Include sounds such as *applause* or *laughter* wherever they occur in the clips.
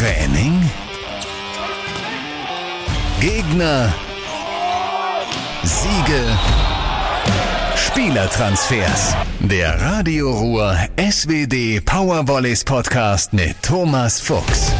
Training? Gegner? Siege? Spielertransfers. Der Radio Ruhr SWD Powervolleys Podcast mit Thomas Fuchs.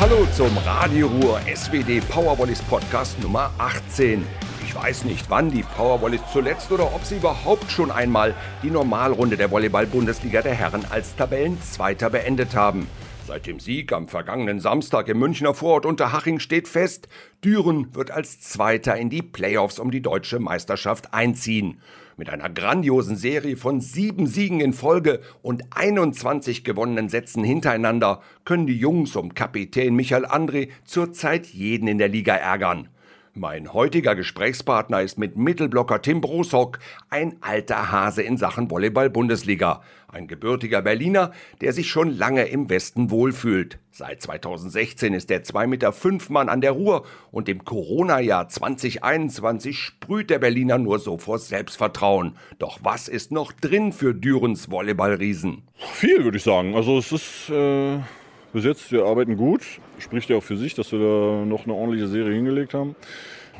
Hallo zum Radio Ruhr SWD Powervolleys Podcast Nummer 18. Ich weiß nicht, wann die Powervolleys zuletzt oder ob sie überhaupt schon einmal die Normalrunde der Volleyball-Bundesliga der Herren als Tabellenzweiter beendet haben. Seit dem Sieg am vergangenen Samstag im Münchner Vorort Unterhaching steht fest, Düren wird als Zweiter in die Playoffs um die deutsche Meisterschaft einziehen. Mit einer grandiosen Serie von sieben Siegen in Folge und 21 gewonnenen Sätzen hintereinander können die Jungs um Kapitän Michael André zurzeit jeden in der Liga ärgern. Mein heutiger Gesprächspartner ist mit Mittelblocker Tim Broshock ein alter Hase in Sachen Volleyball-Bundesliga. Ein gebürtiger Berliner, der sich schon lange im Westen wohlfühlt. Seit 2016 ist der 2,5 Meter Mann an der Ruhr und im Corona-Jahr 2021 sprüht der Berliner nur so vor Selbstvertrauen. Doch was ist noch drin für Dürens Volleyballriesen? Viel, würde ich sagen. Also es ist... Äh bis jetzt, wir arbeiten gut. Spricht ja auch für sich, dass wir da noch eine ordentliche Serie hingelegt haben.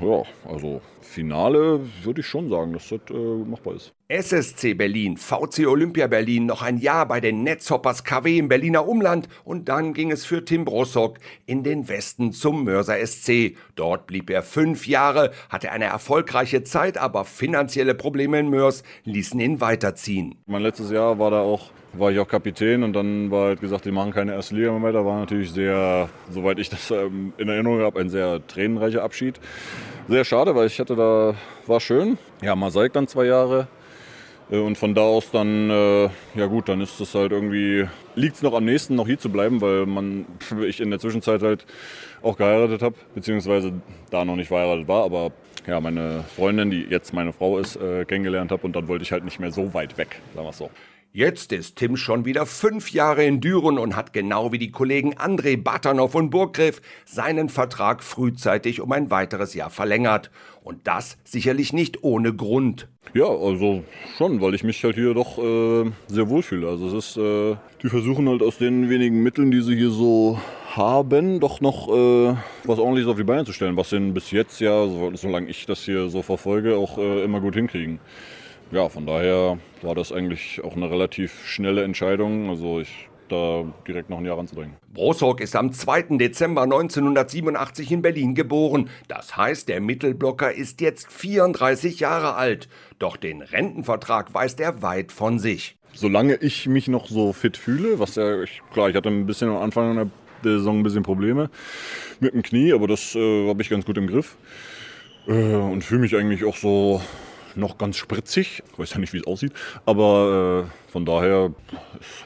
Ja, also Finale würde ich schon sagen, dass das äh, machbar ist. SSC Berlin, VC Olympia Berlin, noch ein Jahr bei den Netzhoppers KW im Berliner Umland und dann ging es für Tim Brossock in den Westen zum Mörser SC. Dort blieb er fünf Jahre, hatte eine erfolgreiche Zeit, aber finanzielle Probleme in Mörs ließen ihn weiterziehen. Mein letztes Jahr war da auch war ich auch Kapitän und dann war halt gesagt, die machen keine erste Liga mehr. Da war natürlich sehr, soweit ich das ähm, in Erinnerung habe, ein sehr tränenreicher Abschied. Sehr schade, weil ich hatte da, war schön. Ja, Masaik dann zwei Jahre. Äh, und von da aus dann, äh, ja gut, dann ist es halt irgendwie, liegt es noch am nächsten, noch hier zu bleiben, weil man, *laughs* ich in der Zwischenzeit halt auch geheiratet habe, beziehungsweise da noch nicht verheiratet war, aber ja, meine Freundin, die jetzt meine Frau ist, äh, kennengelernt habe und dann wollte ich halt nicht mehr so weit weg, sagen wir es so. Jetzt ist Tim schon wieder fünf Jahre in Düren und hat genau wie die Kollegen André Batanov und Burggriff seinen Vertrag frühzeitig um ein weiteres Jahr verlängert. Und das sicherlich nicht ohne Grund. Ja, also schon, weil ich mich halt hier doch äh, sehr wohlfühle. Also es ist, äh, die versuchen halt aus den wenigen Mitteln, die sie hier so haben, doch noch äh, was ordentliches auf die Beine zu stellen, was sie bis jetzt ja, so, solange ich das hier so verfolge, auch äh, immer gut hinkriegen ja, von daher war das eigentlich auch eine relativ schnelle Entscheidung. Also ich da direkt noch ein Jahr anzudringen. Brosok ist am 2. Dezember 1987 in Berlin geboren. Das heißt, der Mittelblocker ist jetzt 34 Jahre alt. Doch den Rentenvertrag weist er weit von sich. Solange ich mich noch so fit fühle, was ja, ich, klar, ich hatte ein bisschen am Anfang der Saison ein bisschen Probleme mit dem Knie, aber das äh, habe ich ganz gut im Griff. Äh, und fühle mich eigentlich auch so noch ganz spritzig. Ich weiß ja nicht, wie es aussieht. Aber äh, von daher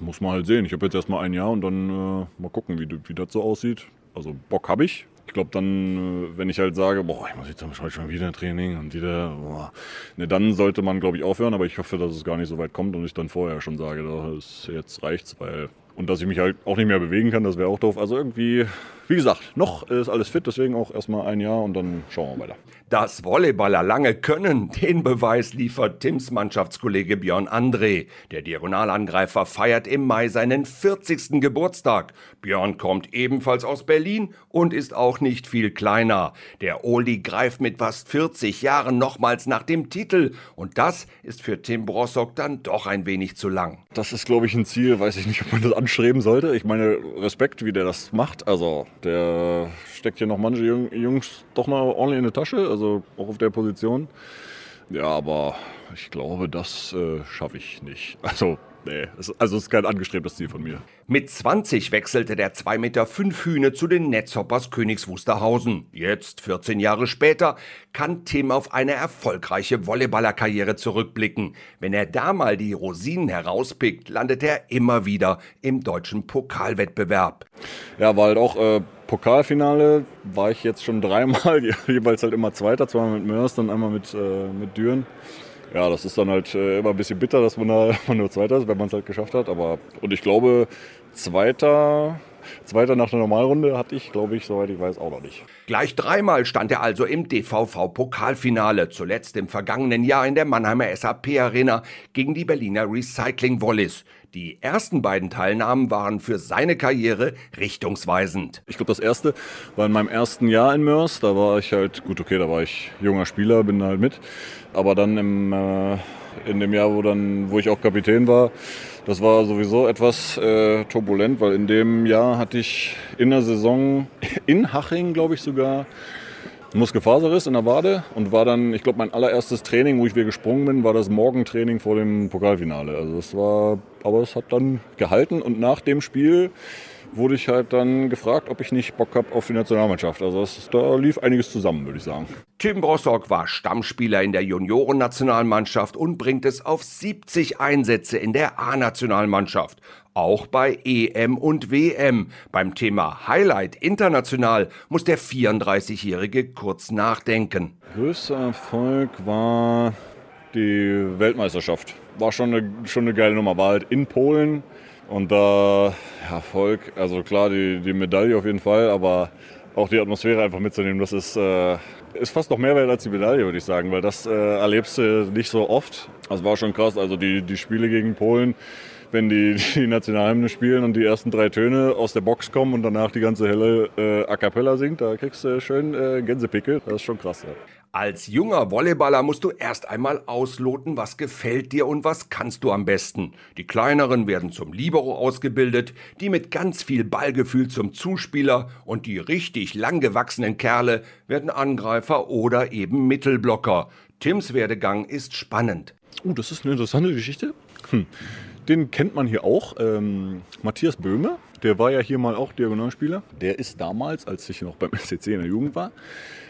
muss man halt sehen. Ich habe jetzt erstmal ein Jahr und dann äh, mal gucken, wie, wie das so aussieht. Also Bock habe ich. Ich glaube dann, äh, wenn ich halt sage, boah, ich muss jetzt schon wieder Training und wieder, boah, ne, dann sollte man, glaube ich, aufhören. Aber ich hoffe, dass es gar nicht so weit kommt und ich dann vorher schon sage, das jetzt reicht's, weil und dass ich mich halt auch nicht mehr bewegen kann, das wäre auch doof. Also irgendwie, wie gesagt, noch ist alles fit, deswegen auch erstmal ein Jahr und dann schauen wir weiter. Dass Volleyballer lange können, den Beweis liefert Tims Mannschaftskollege Björn André. Der Diagonalangreifer feiert im Mai seinen 40. Geburtstag. Björn kommt ebenfalls aus Berlin und ist auch nicht viel kleiner. Der Oli greift mit fast 40 Jahren nochmals nach dem Titel und das ist für Tim Brossock dann doch ein wenig zu lang. Das ist, glaube ich, ein Ziel, weiß ich nicht, ob man das anstreben sollte. Ich meine, Respekt, wie der das macht. Also, der steckt hier noch manche Jungs doch noch ordentlich in die Tasche, also auch auf der Position. Ja, aber ich glaube, das äh, schaffe ich nicht. *laughs* Also, nee, also es ist kein angestrebtes Ziel von mir. Mit 20 wechselte der 2,5 Meter Hühne zu den Netzhoppers Königs Wusterhausen. Jetzt, 14 Jahre später, kann Tim auf eine erfolgreiche Volleyballerkarriere zurückblicken. Wenn er da mal die Rosinen herauspickt, landet er immer wieder im deutschen Pokalwettbewerb. Ja, war halt auch äh, Pokalfinale, war ich jetzt schon dreimal, *laughs* jeweils halt immer Zweiter, zweimal mit Mörs, dann einmal mit, äh, mit Düren ja, das ist dann halt äh, immer ein bisschen bitter, dass man da *laughs* nur Zweiter ist, wenn man es halt geschafft hat. Aber und ich glaube, Zweiter, Zweiter nach der Normalrunde hatte ich, glaube ich, soweit ich weiß, auch noch nicht. Gleich dreimal stand er also im DVV-Pokalfinale, zuletzt im vergangenen Jahr in der Mannheimer SAP-Arena gegen die Berliner Recycling Wallis. Die ersten beiden Teilnahmen waren für seine Karriere richtungsweisend. Ich glaube, das erste war in meinem ersten Jahr in Mörs. Da war ich halt, gut, okay, da war ich junger Spieler, bin halt mit. Aber dann im, äh, in dem Jahr, wo, dann, wo ich auch Kapitän war, das war sowieso etwas äh, turbulent, weil in dem Jahr hatte ich in der Saison in Haching, glaube ich sogar, Muskelfaserriss in der Wade und war dann, ich glaube, mein allererstes Training, wo ich wieder gesprungen bin, war das Morgentraining vor dem Pokalfinale. Also es war, aber es hat dann gehalten und nach dem Spiel wurde ich halt dann gefragt, ob ich nicht Bock habe auf die Nationalmannschaft. Also das, da lief einiges zusammen, würde ich sagen. Tim Brossock war Stammspieler in der Juniorennationalmannschaft und bringt es auf 70 Einsätze in der A-Nationalmannschaft. Auch bei EM und WM. Beim Thema Highlight international muss der 34-Jährige kurz nachdenken. Größter Erfolg war die Weltmeisterschaft. War schon eine, schon eine geile Nummer. War halt in Polen und da Erfolg, also klar die, die Medaille auf jeden Fall, aber auch die Atmosphäre einfach mitzunehmen, das ist, äh, ist fast noch mehr wert als die Medaille, würde ich sagen, weil das äh, erlebst du nicht so oft. Das war schon krass. Also die, die Spiele gegen Polen, wenn die, die Nationalhymne spielen und die ersten drei Töne aus der Box kommen und danach die ganze helle äh, A Cappella singt, da kriegst du schön äh, Gänsepickel. Das ist schon krass. Ja. Als junger Volleyballer musst du erst einmal ausloten, was gefällt dir und was kannst du am besten. Die kleineren werden zum Libero ausgebildet, die mit ganz viel Ballgefühl zum Zuspieler und die richtig langgewachsenen Kerle werden Angreifer oder eben Mittelblocker. Tims Werdegang ist spannend. Oh, das ist eine interessante Geschichte. Hm. Den kennt man hier auch. Ähm, Matthias Böhme, der war ja hier mal auch Diagonalspieler. Der ist damals, als ich noch beim *laughs* SCC in der Jugend war,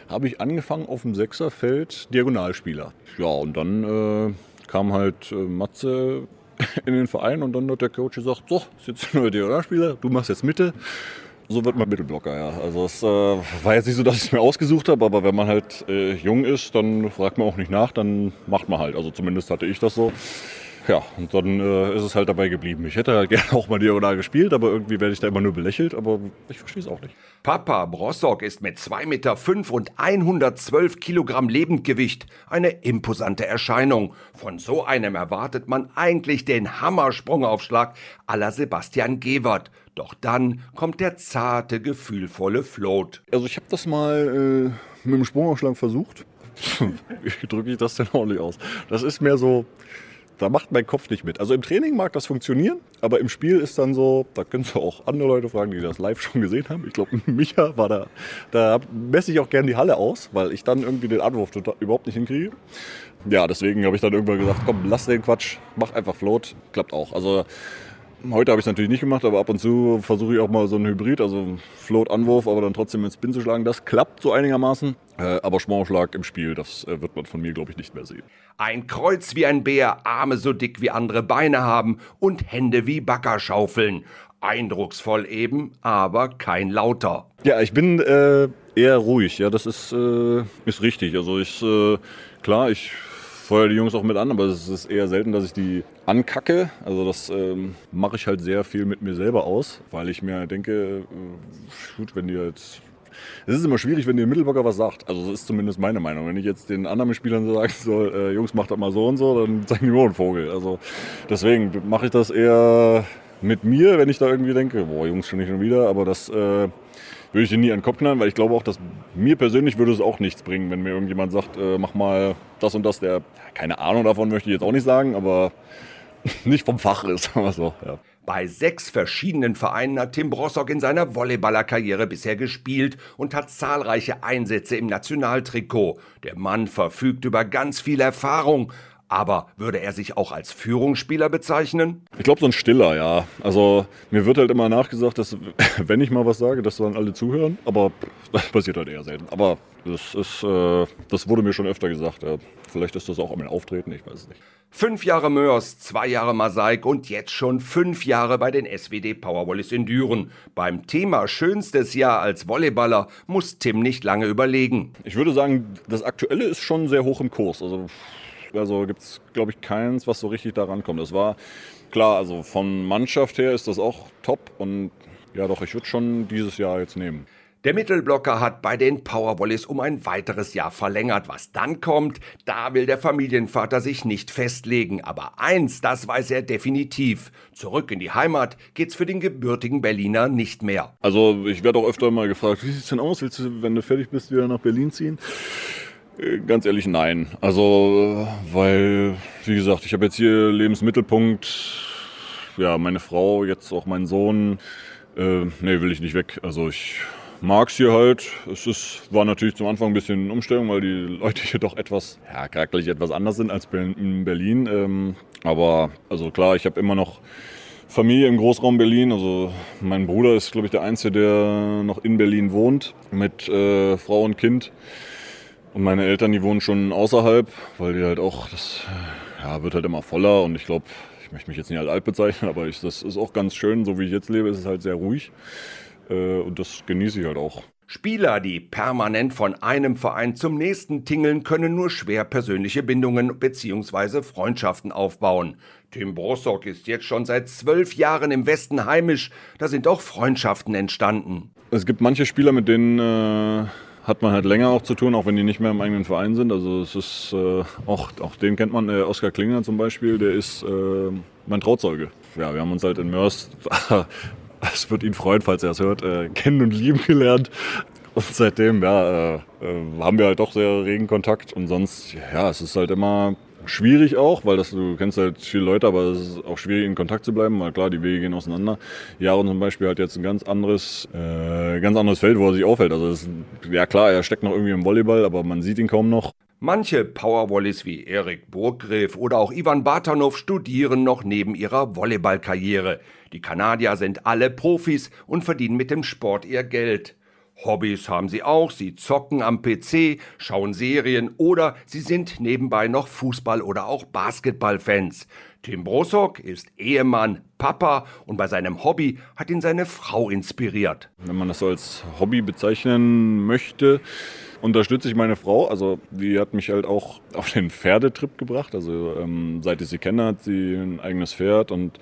habe ich angefangen auf dem Sechserfeld Diagonalspieler. Ja, und dann äh, kam halt äh, Matze *laughs* in den Verein und dann hat der Coach gesagt, so, ist jetzt ein neuer Diagonalspieler, du machst jetzt Mitte. So wird man Mittelblocker, ja. Also es äh, war jetzt nicht so, dass ich es mir ausgesucht habe, aber wenn man halt äh, jung ist, dann fragt man auch nicht nach, dann macht man halt. Also zumindest hatte ich das so. Ja, und dann äh, ist es halt dabei geblieben. Ich hätte halt *laughs* gerne auch mal diagonal gespielt, aber irgendwie werde ich da immer nur belächelt, aber ich verstehe es auch nicht. Papa Brossock ist mit 2,5 Meter fünf und 112 Kilogramm Lebendgewicht eine imposante Erscheinung. Von so einem erwartet man eigentlich den Hammersprungaufschlag aller Sebastian Gewert. Doch dann kommt der zarte, gefühlvolle Float. Also ich habe das mal äh, mit dem Sprungaufschlag versucht. *laughs* Wie drücke ich das denn ordentlich aus? Das ist mehr so, da macht mein Kopf nicht mit. Also im Training mag das funktionieren, aber im Spiel ist dann so, da könntest du auch andere Leute fragen, die das live schon gesehen haben. Ich glaube, *laughs* Micha war da, da messe ich auch gerne die Halle aus, weil ich dann irgendwie den Anwurf überhaupt nicht hinkriege. Ja, deswegen habe ich dann irgendwann gesagt, komm, lass den Quatsch, mach einfach Float, klappt auch. Also Heute habe ich es natürlich nicht gemacht, aber ab und zu versuche ich auch mal so einen Hybrid, also Float-Anwurf, aber dann trotzdem ins Spin zu schlagen. Das klappt so einigermaßen. Äh, aber Schmorschlag im Spiel, das äh, wird man von mir, glaube ich, nicht mehr sehen. Ein Kreuz wie ein Bär, Arme so dick wie andere Beine haben und Hände wie Baggerschaufeln. Eindrucksvoll eben, aber kein lauter. Ja, ich bin äh, eher ruhig, ja, das ist, äh, ist richtig. Also ich, äh, klar, ich feuer die Jungs auch mit an, aber es ist eher selten, dass ich die ankacke. Also das ähm, mache ich halt sehr viel mit mir selber aus, weil ich mir denke, äh, gut, wenn die jetzt es ist immer schwierig, wenn dir Mittelblocker was sagt. Also das ist zumindest meine Meinung. Wenn ich jetzt den anderen Spielern sage, so, äh, Jungs, macht das mal so und so, dann *laughs* zeigen die nur einen Vogel. Also deswegen mache ich das eher mit mir, wenn ich da irgendwie denke, boah, Jungs, schon nicht schon wieder. Aber das äh, würde ich dir nie an den Kopf knallen, weil ich glaube auch, dass mir persönlich würde es auch nichts bringen, wenn mir irgendjemand sagt, äh, mach mal das und das, der keine Ahnung davon möchte ich jetzt auch nicht sagen, aber nicht vom Fach *laughs* ist, aber so, ja. Bei sechs verschiedenen Vereinen hat Tim Brossock in seiner Volleyballerkarriere bisher gespielt und hat zahlreiche Einsätze im Nationaltrikot. Der Mann verfügt über ganz viel Erfahrung, aber würde er sich auch als Führungsspieler bezeichnen? Ich glaube, so ein Stiller, ja. Also mir wird halt immer nachgesagt, dass *laughs* wenn ich mal was sage, dass dann alle zuhören. Aber das *laughs* passiert halt eher selten. Aber das, ist, äh, das wurde mir schon öfter gesagt. Ja. Vielleicht ist das auch mein Auftreten, ich weiß es nicht. Fünf Jahre Mörs, zwei Jahre Masaik und jetzt schon fünf Jahre bei den SWD Powerwallis in Düren. Beim Thema schönstes Jahr als Volleyballer muss Tim nicht lange überlegen. Ich würde sagen, das Aktuelle ist schon sehr hoch im Kurs. Also also gibt es, glaube ich, keins, was so richtig da rankommt. Das war klar, also von Mannschaft her ist das auch top und ja doch, ich würde schon dieses Jahr jetzt nehmen. Der Mittelblocker hat bei den Powerwallis um ein weiteres Jahr verlängert. Was dann kommt, da will der Familienvater sich nicht festlegen. Aber eins, das weiß er definitiv. Zurück in die Heimat geht's für den gebürtigen Berliner nicht mehr. Also ich werde auch öfter mal gefragt, wie sieht's denn aus? Willst du, wenn du fertig bist, wieder nach Berlin ziehen? Ganz ehrlich, nein. Also, weil, wie gesagt, ich habe jetzt hier Lebensmittelpunkt, ja, meine Frau, jetzt auch mein Sohn. Äh, nee, will ich nicht weg. Also ich mag es hier halt. Es ist, war natürlich zum Anfang ein bisschen Umstellung, weil die Leute hier doch etwas, ja, charakterlich etwas anders sind als in Berlin. Ähm, aber, also klar, ich habe immer noch Familie im Großraum Berlin. Also mein Bruder ist, glaube ich, der Einzige, der noch in Berlin wohnt mit äh, Frau und Kind. Und meine Eltern, die wohnen schon außerhalb, weil die halt auch, das ja, wird halt immer voller und ich glaube, ich möchte mich jetzt nicht als alt bezeichnen, *laughs* aber ich, das ist auch ganz schön, so wie ich jetzt lebe, ist es halt sehr ruhig. Äh, und das genieße ich halt auch. Spieler, die permanent von einem Verein zum nächsten tingeln, können nur schwer persönliche Bindungen bzw. Freundschaften aufbauen. Tim Brossock ist jetzt schon seit zwölf Jahren im Westen heimisch. Da sind auch Freundschaften entstanden. Es gibt manche Spieler, mit denen äh, hat man halt länger auch zu tun, auch wenn die nicht mehr im eigenen Verein sind. Also es ist äh, auch, auch den kennt man, äh, Oskar Klinger zum Beispiel, der ist äh, mein Trauzeuge. Ja, wir haben uns halt in Mörs *laughs* es wird ihn freuen, falls er es hört, äh, kennen und lieben gelernt. Und seitdem, ja, äh, äh, haben wir halt doch sehr regen Kontakt. Und sonst, ja, es ist halt immer schwierig auch, weil das, du kennst halt viele Leute, aber es ist auch schwierig in Kontakt zu bleiben, weil klar, die Wege gehen auseinander. Jaron zum Beispiel hat jetzt ein ganz anderes, äh, ganz anderes Feld, wo er sich aufhält. Also ist, ja klar, er steckt noch irgendwie im Volleyball, aber man sieht ihn kaum noch. Manche Powerwallis wie Erik Burggriff oder auch Ivan Bartanov studieren noch neben ihrer Volleyballkarriere. Die Kanadier sind alle Profis und verdienen mit dem Sport ihr Geld. Hobbys haben sie auch, sie zocken am PC, schauen Serien oder sie sind nebenbei noch Fußball- oder auch Basketballfans. Tim Brosok ist Ehemann, Papa und bei seinem Hobby hat ihn seine Frau inspiriert. Wenn man das so als Hobby bezeichnen möchte, unterstütze ich meine Frau. Also die hat mich halt auch *laughs* auf den Pferdetrip gebracht. Also ähm, seit ich sie kenne, hat sie ein eigenes Pferd und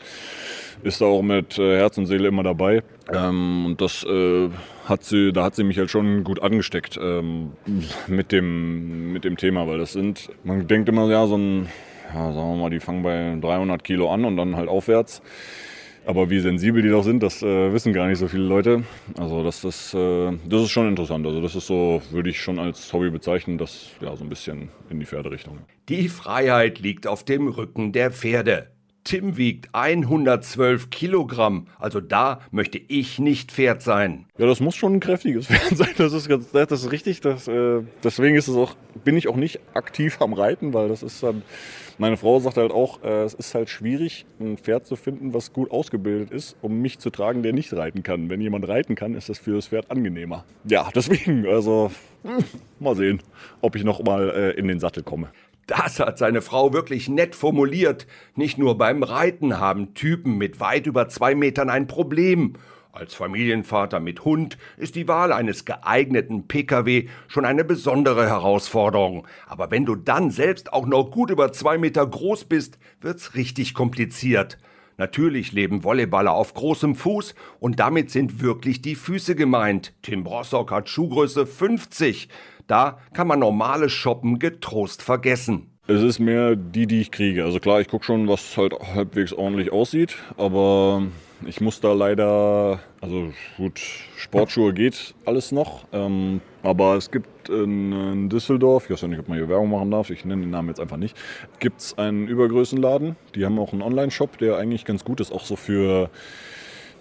ist da auch mit äh, Herz und Seele immer dabei. Ähm, und das äh, hat sie, da hat sie mich halt schon gut angesteckt ähm, *laughs* mit, dem, mit dem Thema, weil das sind, man denkt immer, ja, so ein, ja, sagen wir mal, die fangen bei 300 Kilo an und dann halt aufwärts. Aber wie sensibel die doch sind, das äh, wissen gar nicht so viele Leute. Also das, das, äh, das ist schon interessant. Also das ist so, würde ich schon als Hobby bezeichnen, das ja so ein bisschen in die Pferderichtung. Die Freiheit liegt auf dem Rücken der Pferde. Tim wiegt 112 Kilogramm. Also da möchte ich nicht Pferd sein. Ja, das muss schon ein kräftiges *laughs* Pferd sein. Das ist, ganz, das ist richtig. Das, äh, deswegen ist es auch, bin ich auch nicht aktiv am Reiten, weil das ist dann. Meine Frau sagt halt auch, äh, es ist halt schwierig, ein Pferd zu finden, was gut ausgebildet ist, um mich zu tragen, der nicht reiten kann. Wenn jemand reiten kann, ist das für das Pferd angenehmer. Ja, deswegen, also hm, mal sehen, ob ich noch mal äh, in den Sattel komme. Das hat seine Frau wirklich nett formuliert. Nicht nur beim Reiten haben Typen mit weit über zwei Metern ein Problem. Als Familienvater mit Hund ist die Wahl eines geeigneten Pkw schon eine besondere Herausforderung. Aber wenn du dann selbst auch noch gut über zwei Meter groß bist, wird's richtig kompliziert. Natürlich leben Volleyballer auf großem Fuß und damit sind wirklich die Füße gemeint. Tim Brossock hat Schuhgröße 50. Da kann man normales Shoppen getrost vergessen. Es ist mehr die, die ich kriege. Also klar, ich gucke schon, was halt halbwegs ordentlich aussieht, aber ich muss da leider, also gut, Sportschuhe geht alles noch, ähm, aber es gibt in, in, Düsseldorf, ich weiß ja nicht, ob man hier Werbung machen darf, ich nenne den Namen jetzt einfach nicht, gibt es einen Übergrößenladen. Die haben auch einen Online-Shop, der eigentlich ganz gut ist, auch so für,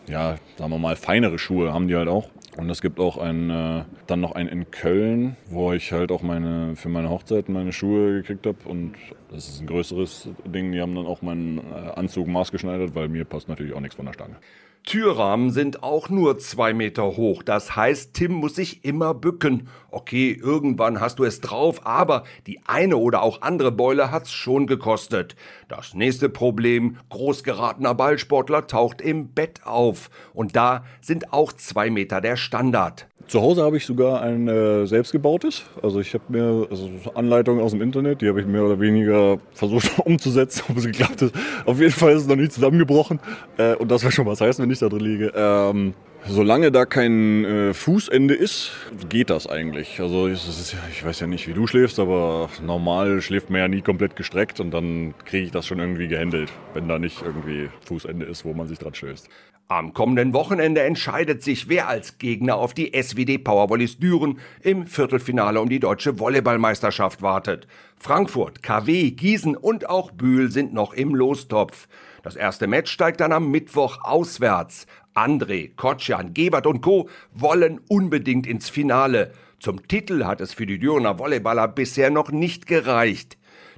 ja, sagen wir mal, feinere Schuhe haben die halt auch. Und es gibt auch ein, äh, dann noch einen in Köln, wo ich halt auch meine, für meine Hochzeit meine Schuhe gekriegt habe. Und das ist ein größeres Ding. Die haben dann auch meinen äh, Anzug maßgeschneidert, weil mir passt natürlich auch nichts von der Stange. Türrahmen sind auch nur zwei Meter hoch. Das heißt, Tim muss sich immer bücken. Okay, irgendwann hast du es drauf, aber die eine oder auch andere Beule hat's schon gekostet. Das nächste Problem, großgeratener Ballsportler taucht im Bett auf. Und da sind auch zwei Meter der Standard. Zu Hause habe ich sogar ein äh, selbstgebautes. Also ich habe mir also Anleitungen aus dem Internet, die habe ich mehr oder weniger versucht *laughs* umzusetzen, ob es geklappt ist. Auf jeden Fall ist es noch nicht zusammengebrochen. Äh, und das wäre schon was heißen, wenn ich da drin liege. Ähm, Solange da kein äh, Fußende ist, geht das eigentlich. Also ist, ich weiß ja nicht, wie du schläfst, aber normal schläft man ja nie komplett gestreckt und dann kriege ich das schon irgendwie gehandelt, wenn da nicht irgendwie Fußende ist, wo man sich dran stößt. Am kommenden Wochenende entscheidet sich, wer als Gegner auf die SWD Powervolleys Düren im Viertelfinale um die deutsche Volleyballmeisterschaft wartet. Frankfurt, KW, Gießen und auch Bühl sind noch im Lostopf. Das erste Match steigt dann am Mittwoch auswärts. André, Kotschan, Gebert und Co. wollen unbedingt ins Finale. Zum Titel hat es für die Dürener Volleyballer bisher noch nicht gereicht.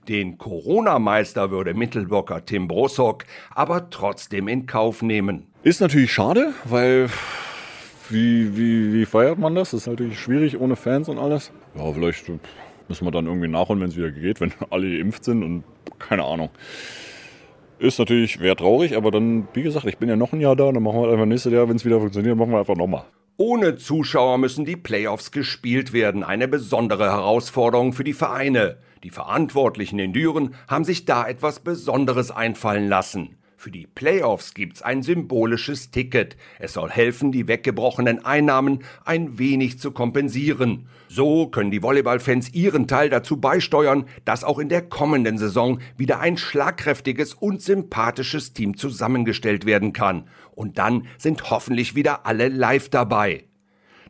Den Corona-Meister würde Mittelblocker Tim Brossock aber trotzdem in Kauf nehmen. Ist natürlich schade, weil wie, wie, wie feiert man das? Das ist natürlich schwierig ohne Fans und alles. Ja, vielleicht müssen wir dann irgendwie nachholen, wenn es wieder geht, wenn *laughs* alle geimpft sind und keine Ahnung. Ist natürlich, wäre traurig, aber dann, wie gesagt, ich bin ja noch ein Jahr da, dann machen wir einfach nächstes Jahr, wenn es wieder funktioniert, machen wir einfach nochmal. Ohne Zuschauer müssen die Playoffs gespielt werden, eine besondere Herausforderung für die Vereine. Die Verantwortlichen in Düren haben sich da etwas Besonderes einfallen lassen. Für die Playoffs gibt's ein symbolisches Ticket. Es soll helfen, die weggebrochenen Einnahmen ein wenig zu kompensieren. So können die Volleyballfans ihren Teil dazu beisteuern, dass auch in der kommenden Saison wieder ein schlagkräftiges und sympathisches Team zusammengestellt werden kann. Und dann sind hoffentlich wieder alle live dabei.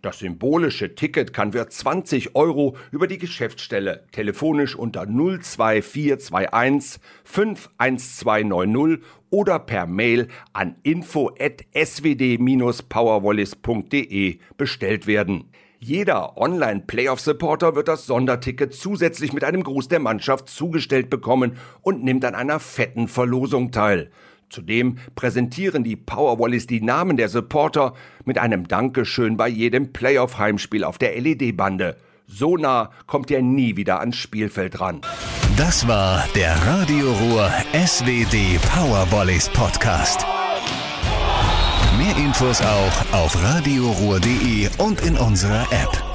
Das symbolische Ticket kann für 20 Euro über die Geschäftsstelle telefonisch unter 02421 51290 oder per Mail an info@swd-powerwallis.de bestellt werden. Jeder Online-Playoff-Supporter wird das Sonderticket zusätzlich mit einem Gruß der Mannschaft zugestellt bekommen und nimmt an einer fetten Verlosung teil. Zudem präsentieren die Powerwallis die Namen der Supporter mit einem Dankeschön bei jedem Playoff-Heimspiel auf der LED-Bande. So nah kommt er nie wieder ans Spielfeld ran. Das war der Radio Ruhr SWD Powervolleys Podcast. Mehr Infos auch auf radioruhr.de und in unserer App.